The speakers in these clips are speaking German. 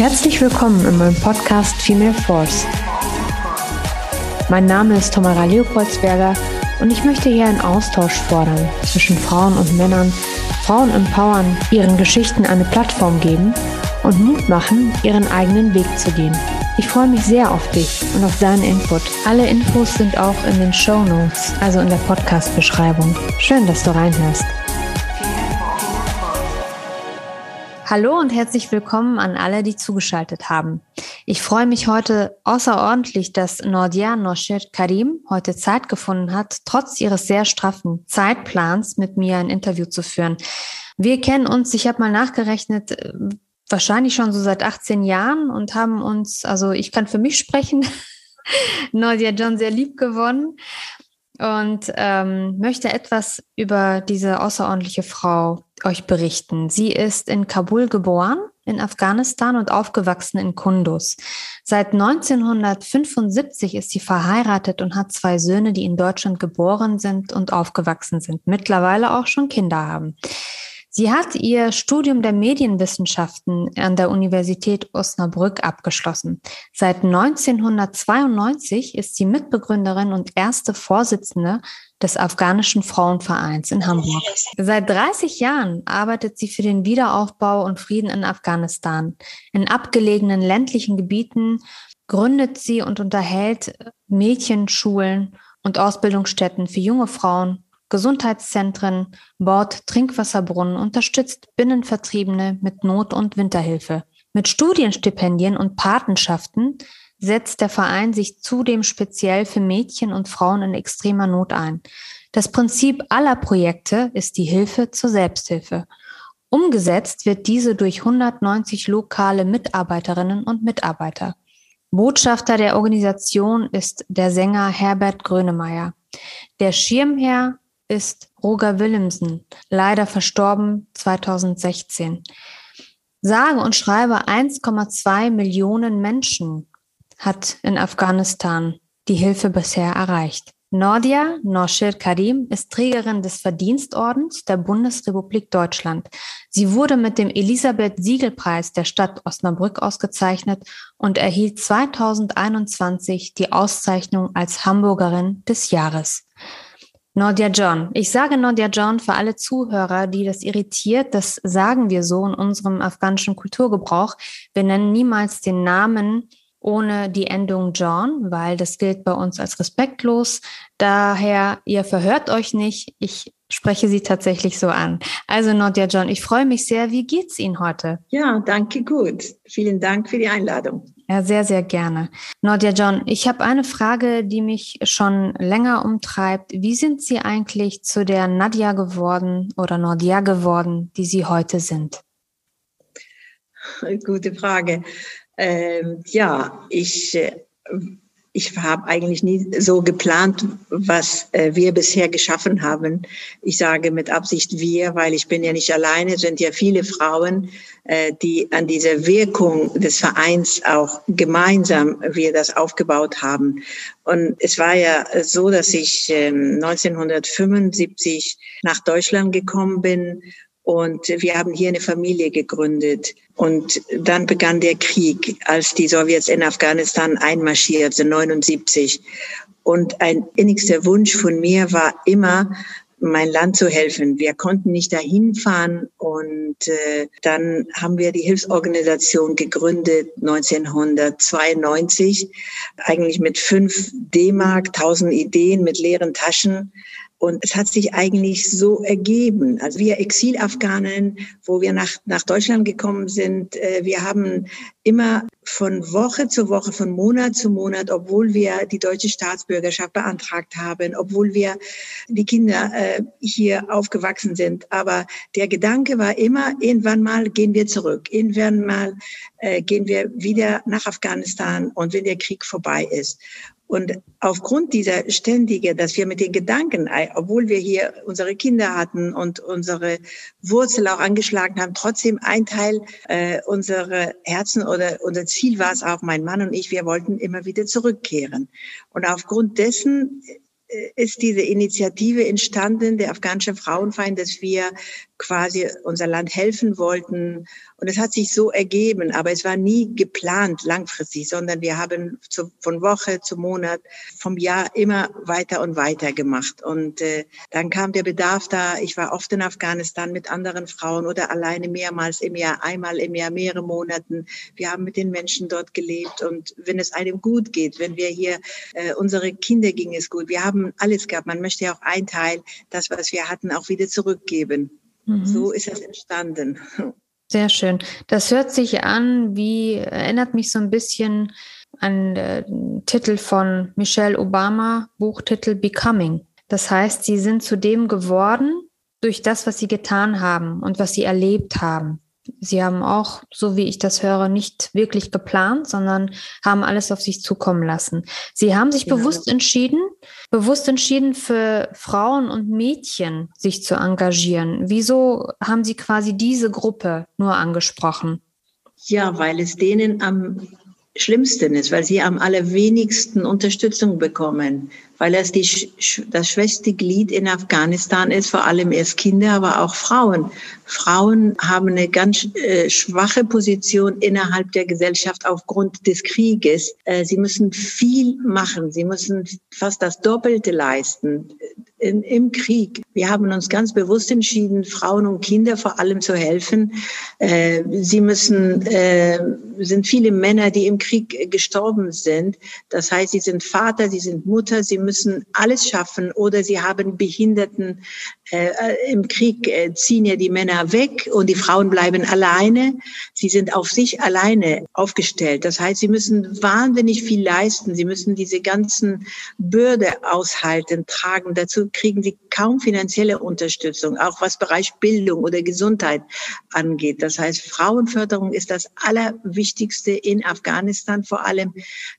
Herzlich willkommen in meinem Podcast Female Force. Mein Name ist Tamara Leopoldsberger und ich möchte hier einen Austausch fordern zwischen Frauen und Männern, Frauen empowern, ihren Geschichten eine Plattform geben und Mut machen, ihren eigenen Weg zu gehen. Ich freue mich sehr auf dich und auf deinen Input. Alle Infos sind auch in den Show Notes, also in der Podcast-Beschreibung. Schön, dass du reinhörst. Hallo und herzlich willkommen an alle, die zugeschaltet haben. Ich freue mich heute außerordentlich, dass Nordia Nosher Karim heute Zeit gefunden hat, trotz ihres sehr straffen Zeitplans mit mir ein Interview zu führen. Wir kennen uns, ich habe mal nachgerechnet, äh, wahrscheinlich schon so seit 18 Jahren und haben uns, also ich kann für mich sprechen, Nordia John sehr lieb gewonnen und ähm, möchte etwas über diese außerordentliche Frau euch berichten. Sie ist in Kabul geboren, in Afghanistan und aufgewachsen in Kunduz. Seit 1975 ist sie verheiratet und hat zwei Söhne, die in Deutschland geboren sind und aufgewachsen sind, mittlerweile auch schon Kinder haben. Sie hat ihr Studium der Medienwissenschaften an der Universität Osnabrück abgeschlossen. Seit 1992 ist sie Mitbegründerin und erste Vorsitzende des Afghanischen Frauenvereins in Hamburg. Seit 30 Jahren arbeitet sie für den Wiederaufbau und Frieden in Afghanistan. In abgelegenen ländlichen Gebieten gründet sie und unterhält Mädchenschulen und Ausbildungsstätten für junge Frauen Gesundheitszentren, baut Trinkwasserbrunnen, unterstützt Binnenvertriebene mit Not- und Winterhilfe. Mit Studienstipendien und Patenschaften setzt der Verein sich zudem speziell für Mädchen und Frauen in extremer Not ein. Das Prinzip aller Projekte ist die Hilfe zur Selbsthilfe. Umgesetzt wird diese durch 190 lokale Mitarbeiterinnen und Mitarbeiter. Botschafter der Organisation ist der Sänger Herbert Grönemeyer. Der Schirmherr ist Roger Willemsen, leider verstorben 2016. Sage und schreibe 1,2 Millionen Menschen hat in Afghanistan die Hilfe bisher erreicht. Nordia Noshir Karim ist Trägerin des Verdienstordens der Bundesrepublik Deutschland. Sie wurde mit dem Elisabeth-Siegel-Preis der Stadt Osnabrück ausgezeichnet und erhielt 2021 die Auszeichnung als Hamburgerin des Jahres. Nordia John. Ich sage Nordia John für alle Zuhörer, die das irritiert. Das sagen wir so in unserem afghanischen Kulturgebrauch. Wir nennen niemals den Namen ohne die Endung John, weil das gilt bei uns als respektlos. Daher, ihr verhört euch nicht. Ich spreche sie tatsächlich so an. Also Nordia John, ich freue mich sehr. Wie geht's Ihnen heute? Ja, danke gut. Vielen Dank für die Einladung. Ja, sehr, sehr gerne. Nordia John, ich habe eine Frage, die mich schon länger umtreibt. Wie sind Sie eigentlich zu der Nadia geworden oder Nordia geworden, die Sie heute sind? Gute Frage. Ähm, ja, ich äh, ich habe eigentlich nie so geplant, was äh, wir bisher geschaffen haben. Ich sage mit Absicht wir, weil ich bin ja nicht alleine, es sind ja viele Frauen, äh, die an dieser Wirkung des Vereins auch gemeinsam wir das aufgebaut haben. Und es war ja so, dass ich äh, 1975 nach Deutschland gekommen bin und wir haben hier eine Familie gegründet. Und dann begann der Krieg, als die Sowjets in Afghanistan einmarschierten, 79. Und ein innigster Wunsch von mir war immer, mein Land zu helfen. Wir konnten nicht dahin fahren und äh, dann haben wir die Hilfsorganisation gegründet 1992, eigentlich mit fünf D-Mark, tausend Ideen, mit leeren Taschen und es hat sich eigentlich so ergeben. Also wir Exilafghanen, wo wir nach, nach Deutschland gekommen sind, äh, wir haben immer von Woche zu Woche, von Monat zu Monat, obwohl wir die deutsche Staatsbürgerschaft beantragt haben, obwohl wir die Kinder äh, hier aufgewachsen sind. Aber der Gedanke war immer, irgendwann mal gehen wir zurück, irgendwann mal äh, gehen wir wieder nach Afghanistan und wenn der Krieg vorbei ist. Und aufgrund dieser ständige, dass wir mit den Gedanken, obwohl wir hier unsere Kinder hatten und unsere Wurzel auch angeschlagen haben, trotzdem ein Teil äh, unserer Herzen oder unser Ziel war es auch, mein Mann und ich, wir wollten immer wieder zurückkehren. Und aufgrund dessen äh, ist diese Initiative entstanden, der afghanische Frauenverein, dass wir quasi unser Land helfen wollten. Und es hat sich so ergeben, aber es war nie geplant langfristig, sondern wir haben zu, von Woche zu Monat, vom Jahr immer weiter und weiter gemacht. Und äh, dann kam der Bedarf da. Ich war oft in Afghanistan mit anderen Frauen oder alleine mehrmals im Jahr, einmal im Jahr, mehrere Monaten. Wir haben mit den Menschen dort gelebt. Und wenn es einem gut geht, wenn wir hier, äh, unsere Kinder ging es gut. Wir haben alles gehabt. Man möchte ja auch ein Teil, das, was wir hatten, auch wieder zurückgeben. Mhm. So ist es entstanden. Sehr schön. Das hört sich an, wie erinnert mich so ein bisschen an den Titel von Michelle Obama, Buchtitel Becoming. Das heißt, sie sind zu dem geworden durch das, was sie getan haben und was sie erlebt haben. Sie haben auch, so wie ich das höre, nicht wirklich geplant, sondern haben alles auf sich zukommen lassen. Sie haben sich ja. bewusst entschieden, bewusst entschieden, für Frauen und Mädchen sich zu engagieren. Wieso haben Sie quasi diese Gruppe nur angesprochen? Ja, weil es denen am schlimmsten ist, weil sie am allerwenigsten Unterstützung bekommen, weil es die, das schwächste Glied in Afghanistan ist, vor allem erst Kinder, aber auch Frauen. Frauen haben eine ganz äh, schwache Position innerhalb der Gesellschaft aufgrund des Krieges. Äh, sie müssen viel machen, sie müssen fast das Doppelte leisten in, im Krieg. Wir haben uns ganz bewusst entschieden, Frauen und Kinder vor allem zu helfen. Äh, sie müssen, äh, sind viele Männer, die im Krieg gestorben sind. Das heißt, sie sind Vater, sie sind Mutter, sie müssen alles schaffen oder sie haben Behinderten. Äh, Im Krieg äh, ziehen ja die Männer weg und die Frauen bleiben alleine. Sie sind auf sich alleine aufgestellt. Das heißt, sie müssen wahnsinnig viel leisten. Sie müssen diese ganzen Bürde aushalten, tragen. Dazu kriegen sie kaum finanzielle Unterstützung, auch was Bereich Bildung oder Gesundheit angeht. Das heißt, Frauenförderung ist das Allerwichtigste in Afghanistan, vor allem,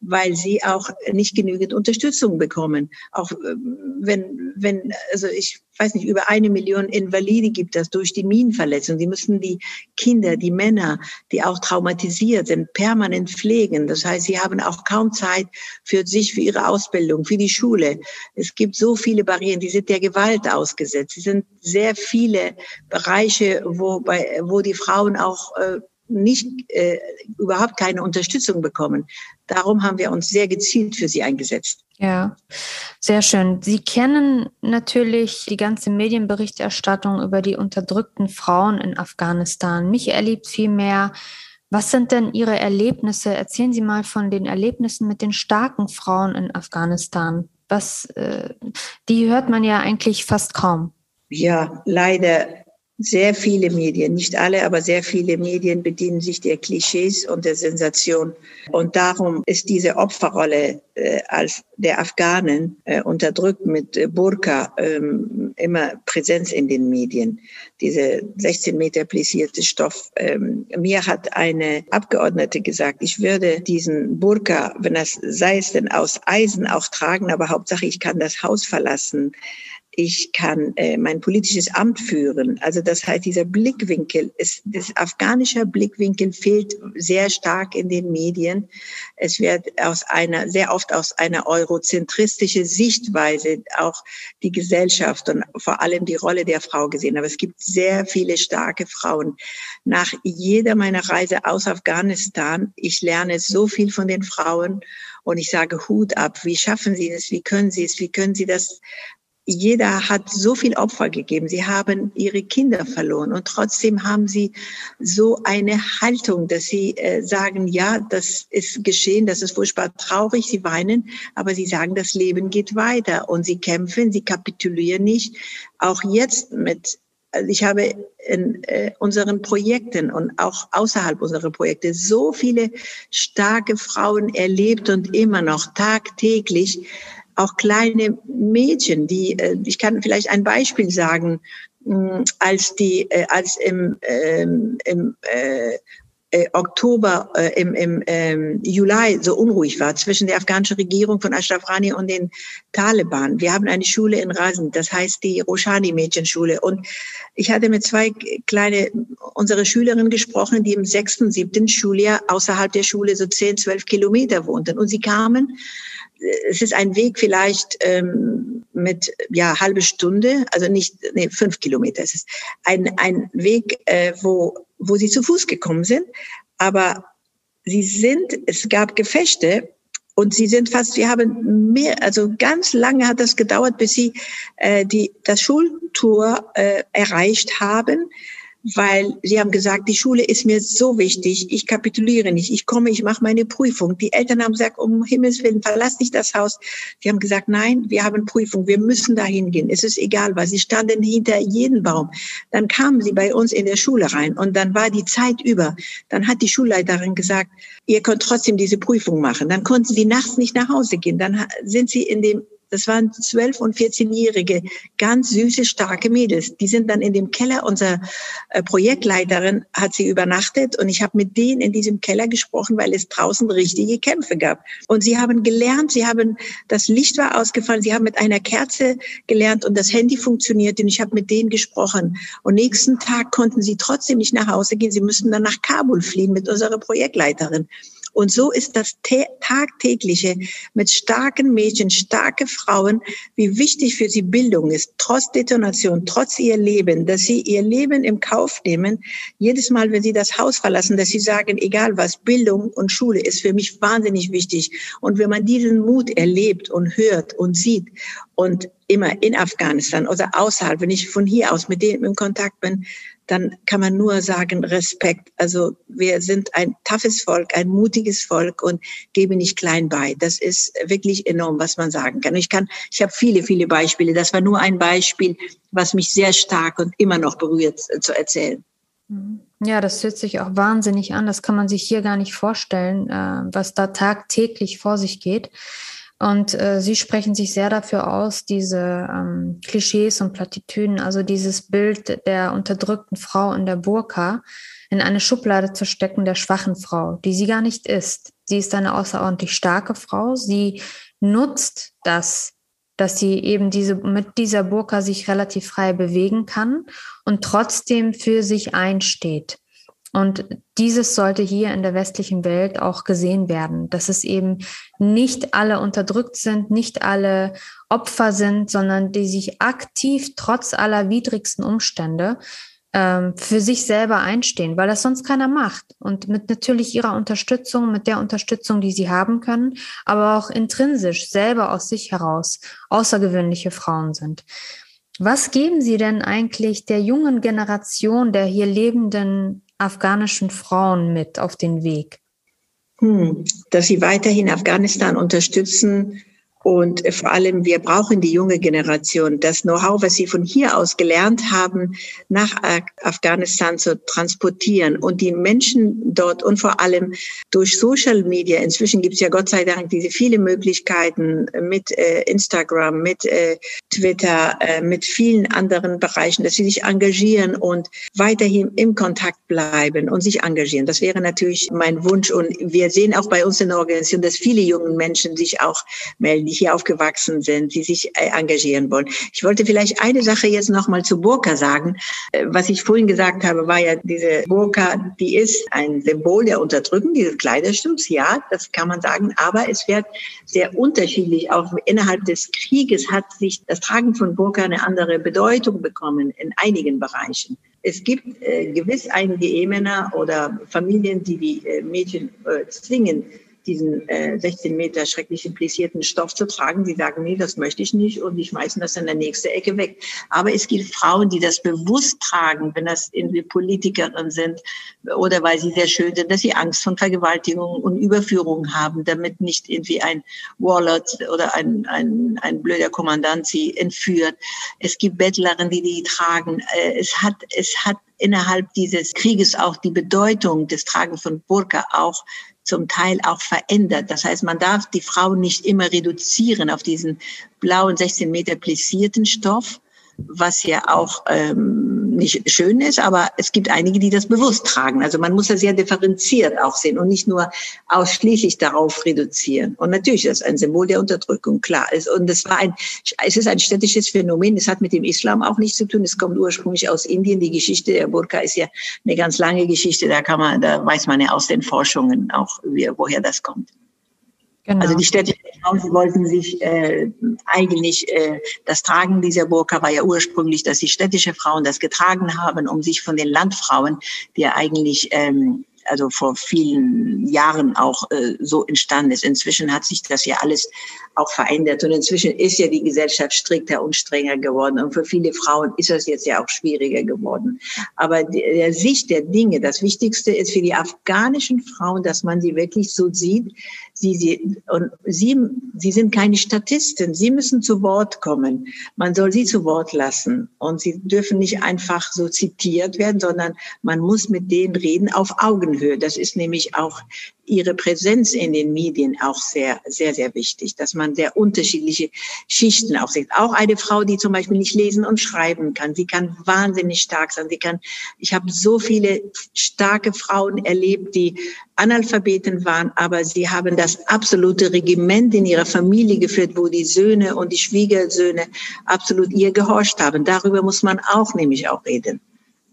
weil sie auch nicht genügend Unterstützung bekommen. Auch ähm, wenn, wenn, also ich weiß nicht, über eine Million Invalide gibt das durch die Minenverletzung. Die müssen die Kinder, die Männer, die auch traumatisiert sind, permanent pflegen. Das heißt, sie haben auch kaum Zeit für sich, für ihre Ausbildung, für die Schule. Es gibt so viele Barrieren, die sind der Gewalt ausgesetzt. Es sind sehr viele Bereiche, wo, bei, wo die Frauen auch äh, nicht äh, überhaupt keine Unterstützung bekommen. Darum haben wir uns sehr gezielt für sie eingesetzt. Ja, sehr schön. Sie kennen natürlich die ganze Medienberichterstattung über die unterdrückten Frauen in Afghanistan. Mich erlebt viel mehr. Was sind denn Ihre Erlebnisse? Erzählen Sie mal von den Erlebnissen mit den starken Frauen in Afghanistan. Was, äh, die hört man ja eigentlich fast kaum. Ja, leider sehr viele Medien, nicht alle, aber sehr viele Medien bedienen sich der Klischees und der Sensation. Und darum ist diese Opferrolle äh, als der Afghanen äh, unterdrückt mit äh, Burka ähm, immer Präsenz in den Medien. Diese 16 Meter plissierte Stoff. Ähm, mir hat eine Abgeordnete gesagt, ich würde diesen Burka, wenn das sei es denn aus Eisen auch tragen, aber Hauptsache ich kann das Haus verlassen ich kann äh, mein politisches Amt führen. Also das heißt, dieser Blickwinkel, ist, das afghanische Blickwinkel fehlt sehr stark in den Medien. Es wird aus einer, sehr oft aus einer eurozentristischen Sichtweise auch die Gesellschaft und vor allem die Rolle der Frau gesehen. Aber es gibt sehr viele starke Frauen. Nach jeder meiner Reise aus Afghanistan, ich lerne so viel von den Frauen und ich sage Hut ab. Wie schaffen Sie es? Wie können Sie es? Wie können Sie das jeder hat so viel Opfer gegeben. Sie haben ihre Kinder verloren und trotzdem haben sie so eine Haltung, dass sie äh, sagen, ja, das ist geschehen, das ist furchtbar traurig, sie weinen, aber sie sagen, das Leben geht weiter und sie kämpfen, sie kapitulieren nicht. Auch jetzt mit also ich habe in äh, unseren Projekten und auch außerhalb unserer Projekte so viele starke Frauen erlebt und immer noch tagtäglich, auch kleine Mädchen, die, äh, ich kann vielleicht ein Beispiel sagen, mm, als die, äh, als im, ähm, im äh, äh, Oktober, äh, im, im ähm, Juli so unruhig war zwischen der afghanischen Regierung von Ashraf Ghani und den Taliban. Wir haben eine Schule in Rasen, das heißt die Roshani Mädchenschule. Und ich hatte mit zwei kleine unsere Schülerin gesprochen, die im sechsten, siebten Schuljahr außerhalb der Schule so zehn, zwölf Kilometer wohnten. Und sie kamen, es ist ein Weg vielleicht ähm, mit ja halbe Stunde, also nicht nee, fünf Kilometer. Es ist ein ein Weg, äh, wo wo sie zu Fuß gekommen sind, aber sie sind. Es gab Gefechte und sie sind fast, wir haben mehr, also ganz lange hat das gedauert, bis sie äh, die, das Schultour äh, erreicht haben weil sie haben gesagt, die Schule ist mir so wichtig, ich kapituliere nicht, ich komme, ich mache meine Prüfung. Die Eltern haben gesagt, um Himmels Willen, verlass nicht das Haus. Sie haben gesagt, nein, wir haben Prüfung, wir müssen da hingehen. Es ist egal, weil sie standen hinter jedem Baum. Dann kamen sie bei uns in der Schule rein und dann war die Zeit über. Dann hat die Schulleiterin gesagt, ihr könnt trotzdem diese Prüfung machen. Dann konnten sie nachts nicht nach Hause gehen. Dann sind sie in dem das waren zwölf und 14-jährige, ganz süße, starke Mädels. Die sind dann in dem Keller. Unser äh, Projektleiterin hat sie übernachtet und ich habe mit denen in diesem Keller gesprochen, weil es draußen richtige Kämpfe gab. Und sie haben gelernt, sie haben, das Licht war ausgefallen, sie haben mit einer Kerze gelernt und das Handy funktioniert und ich habe mit denen gesprochen. Und nächsten Tag konnten sie trotzdem nicht nach Hause gehen. Sie müssten dann nach Kabul fliehen mit unserer Projektleiterin. Und so ist das tagtägliche mit starken Mädchen, starke Frauen, wie wichtig für sie Bildung ist, trotz Detonation, trotz ihr Leben, dass sie ihr Leben im Kauf nehmen, jedes Mal, wenn sie das Haus verlassen, dass sie sagen, egal was, Bildung und Schule ist für mich wahnsinnig wichtig. Und wenn man diesen Mut erlebt und hört und sieht und immer in Afghanistan oder außerhalb, wenn ich von hier aus mit denen im Kontakt bin, dann kann man nur sagen Respekt. Also wir sind ein toughes Volk, ein mutiges Volk und gebe nicht klein bei. Das ist wirklich enorm, was man sagen kann. Ich kann, ich habe viele, viele Beispiele. Das war nur ein Beispiel, was mich sehr stark und immer noch berührt äh, zu erzählen. Ja, das hört sich auch wahnsinnig an. Das kann man sich hier gar nicht vorstellen, äh, was da tagtäglich vor sich geht. Und äh, sie sprechen sich sehr dafür aus, diese ähm, Klischees und Plattitüden, also dieses Bild der unterdrückten Frau in der Burka, in eine Schublade zu stecken der schwachen Frau, die sie gar nicht ist. Sie ist eine außerordentlich starke Frau. Sie nutzt das, dass sie eben diese, mit dieser Burka sich relativ frei bewegen kann und trotzdem für sich einsteht. Und dieses sollte hier in der westlichen Welt auch gesehen werden, dass es eben nicht alle unterdrückt sind, nicht alle Opfer sind, sondern die sich aktiv trotz aller widrigsten Umstände ähm, für sich selber einstehen, weil das sonst keiner macht. Und mit natürlich ihrer Unterstützung, mit der Unterstützung, die sie haben können, aber auch intrinsisch selber aus sich heraus außergewöhnliche Frauen sind. Was geben Sie denn eigentlich der jungen Generation der hier lebenden afghanischen Frauen mit auf den Weg? Hm, dass sie weiterhin Afghanistan unterstützen, und vor allem, wir brauchen die junge Generation, das Know-how, was sie von hier aus gelernt haben, nach Afghanistan zu transportieren. Und die Menschen dort und vor allem durch Social Media, inzwischen gibt es ja Gott sei Dank diese viele Möglichkeiten mit äh, Instagram, mit äh, Twitter, äh, mit vielen anderen Bereichen, dass sie sich engagieren und weiterhin im Kontakt bleiben und sich engagieren. Das wäre natürlich mein Wunsch. Und wir sehen auch bei uns in der Organisation, dass viele junge Menschen sich auch melden hier aufgewachsen sind, die sich äh, engagieren wollen. Ich wollte vielleicht eine Sache jetzt noch mal zu Burka sagen. Äh, was ich vorhin gesagt habe, war ja diese Burka, die ist ein Symbol der Unterdrückung dieses Kleiderstücks. Ja, das kann man sagen. Aber es wird sehr unterschiedlich. Auch innerhalb des Krieges hat sich das Tragen von Burka eine andere Bedeutung bekommen in einigen Bereichen. Es gibt äh, gewiss einige Ehemänner oder Familien, die die äh, Mädchen äh, zwingen, diesen äh, 16 Meter schrecklichen plissierten Stoff zu tragen. Die sagen, nee, das möchte ich nicht und die schmeißen das in der nächste Ecke weg. Aber es gibt Frauen, die das bewusst tragen, wenn das irgendwie Politikerinnen sind oder weil sie sehr schön sind, dass sie Angst von Vergewaltigung und Überführung haben, damit nicht irgendwie ein Warlord oder ein, ein, ein blöder Kommandant sie entführt. Es gibt Bettlerinnen, die die tragen. Äh, es hat, es hat innerhalb dieses Krieges auch die Bedeutung des Tragen von Burka auch zum Teil auch verändert. Das heißt, man darf die Frau nicht immer reduzieren auf diesen blauen 16 Meter plissierten Stoff, was ja auch ähm, nicht schön ist, aber es gibt einige, die das bewusst tragen. Also man muss das sehr differenziert auch sehen und nicht nur ausschließlich darauf reduzieren. Und natürlich ist das ein Symbol der Unterdrückung, klar. Und es war ein, es ist ein städtisches Phänomen. Es hat mit dem Islam auch nichts zu tun. Es kommt ursprünglich aus Indien. Die Geschichte der Burka ist ja eine ganz lange Geschichte. Da kann man, da weiß man ja aus den Forschungen auch, wie, woher das kommt. Genau. Also die städtischen Frauen, sie wollten sich äh, eigentlich, äh, das Tragen dieser Burka war ja ursprünglich, dass die städtische Frauen das getragen haben, um sich von den Landfrauen, die ja eigentlich ähm, also vor vielen Jahren auch äh, so entstanden ist. Inzwischen hat sich das ja alles auch verändert und inzwischen ist ja die Gesellschaft strikter und strenger geworden und für viele Frauen ist das jetzt ja auch schwieriger geworden. Aber der Sicht der Dinge, das Wichtigste ist für die afghanischen Frauen, dass man sie wirklich so sieht, sie, sie, und sie, sie sind keine Statisten, sie müssen zu Wort kommen. Man soll sie zu Wort lassen und sie dürfen nicht einfach so zitiert werden, sondern man muss mit denen reden auf Augenhöhe. Das ist nämlich auch ihre Präsenz in den Medien auch sehr, sehr, sehr wichtig, dass man sehr unterschiedliche Schichten auch sieht. Auch eine Frau, die zum Beispiel nicht lesen und schreiben kann, sie kann wahnsinnig stark sein. Sie kann, ich habe so viele starke Frauen erlebt, die Analphabeten waren, aber sie haben das absolute Regiment in ihrer Familie geführt, wo die Söhne und die Schwiegersöhne absolut ihr gehorcht haben. Darüber muss man auch nämlich auch reden.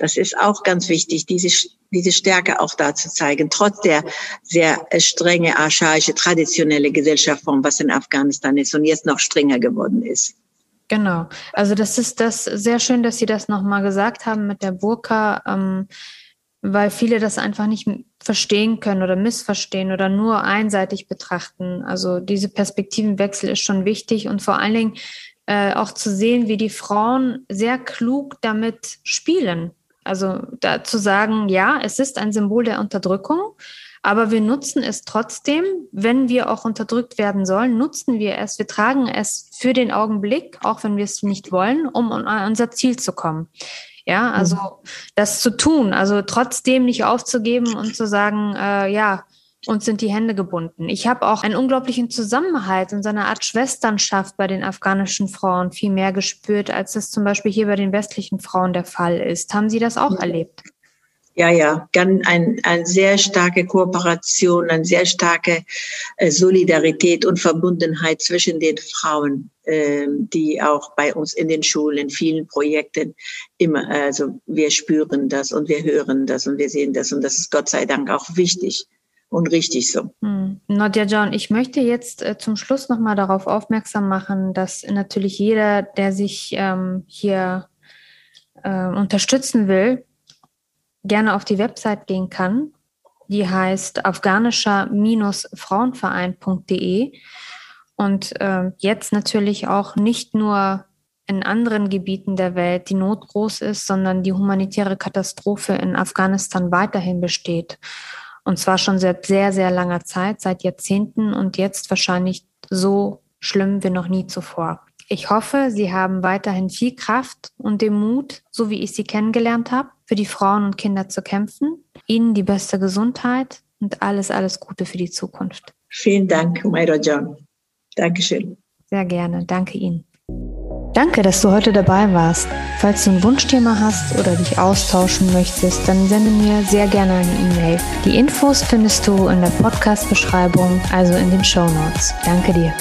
Das ist auch ganz wichtig, diese, diese Stärke auch da zu zeigen, trotz der sehr strenge, archaische, traditionelle Gesellschaftsform, was in Afghanistan ist und jetzt noch strenger geworden ist. Genau. Also das ist das sehr schön, dass Sie das nochmal gesagt haben mit der Burka, ähm, weil viele das einfach nicht verstehen können oder missverstehen oder nur einseitig betrachten. Also diese Perspektivenwechsel ist schon wichtig und vor allen Dingen äh, auch zu sehen, wie die Frauen sehr klug damit spielen. Also da zu sagen, ja, es ist ein Symbol der Unterdrückung, aber wir nutzen es trotzdem, wenn wir auch unterdrückt werden sollen, nutzen wir es, wir tragen es für den Augenblick, auch wenn wir es nicht wollen, um an unser Ziel zu kommen. Ja, also mhm. das zu tun, also trotzdem nicht aufzugeben und zu sagen, äh, ja, uns sind die Hände gebunden. Ich habe auch einen unglaublichen Zusammenhalt und so eine Art Schwesternschaft bei den afghanischen Frauen viel mehr gespürt, als das zum Beispiel hier bei den westlichen Frauen der Fall ist. Haben Sie das auch erlebt? Ja, ja, ganz ein, eine sehr starke Kooperation, eine sehr starke äh, Solidarität und Verbundenheit zwischen den Frauen, äh, die auch bei uns in den Schulen, in vielen Projekten immer, also wir spüren das und wir hören das und wir sehen das und das ist Gott sei Dank auch wichtig und richtig so. Hm. Nadja John, ich möchte jetzt äh, zum Schluss nochmal darauf aufmerksam machen, dass natürlich jeder, der sich ähm, hier äh, unterstützen will, gerne auf die Website gehen kann. Die heißt afghanischer-frauenverein.de und äh, jetzt natürlich auch nicht nur in anderen Gebieten der Welt die Not groß ist, sondern die humanitäre Katastrophe in Afghanistan weiterhin besteht. Und zwar schon seit sehr, sehr langer Zeit, seit Jahrzehnten und jetzt wahrscheinlich so schlimm wie noch nie zuvor. Ich hoffe, Sie haben weiterhin viel Kraft und den Mut, so wie ich Sie kennengelernt habe, für die Frauen und Kinder zu kämpfen. Ihnen die beste Gesundheit und alles, alles Gute für die Zukunft. Vielen Dank, Mayra John. Dankeschön. Sehr gerne. Danke Ihnen. Danke, dass du heute dabei warst. Falls du ein Wunschthema hast oder dich austauschen möchtest, dann sende mir sehr gerne eine E-Mail. Die Infos findest du in der Podcast-Beschreibung, also in den Show Notes. Danke dir.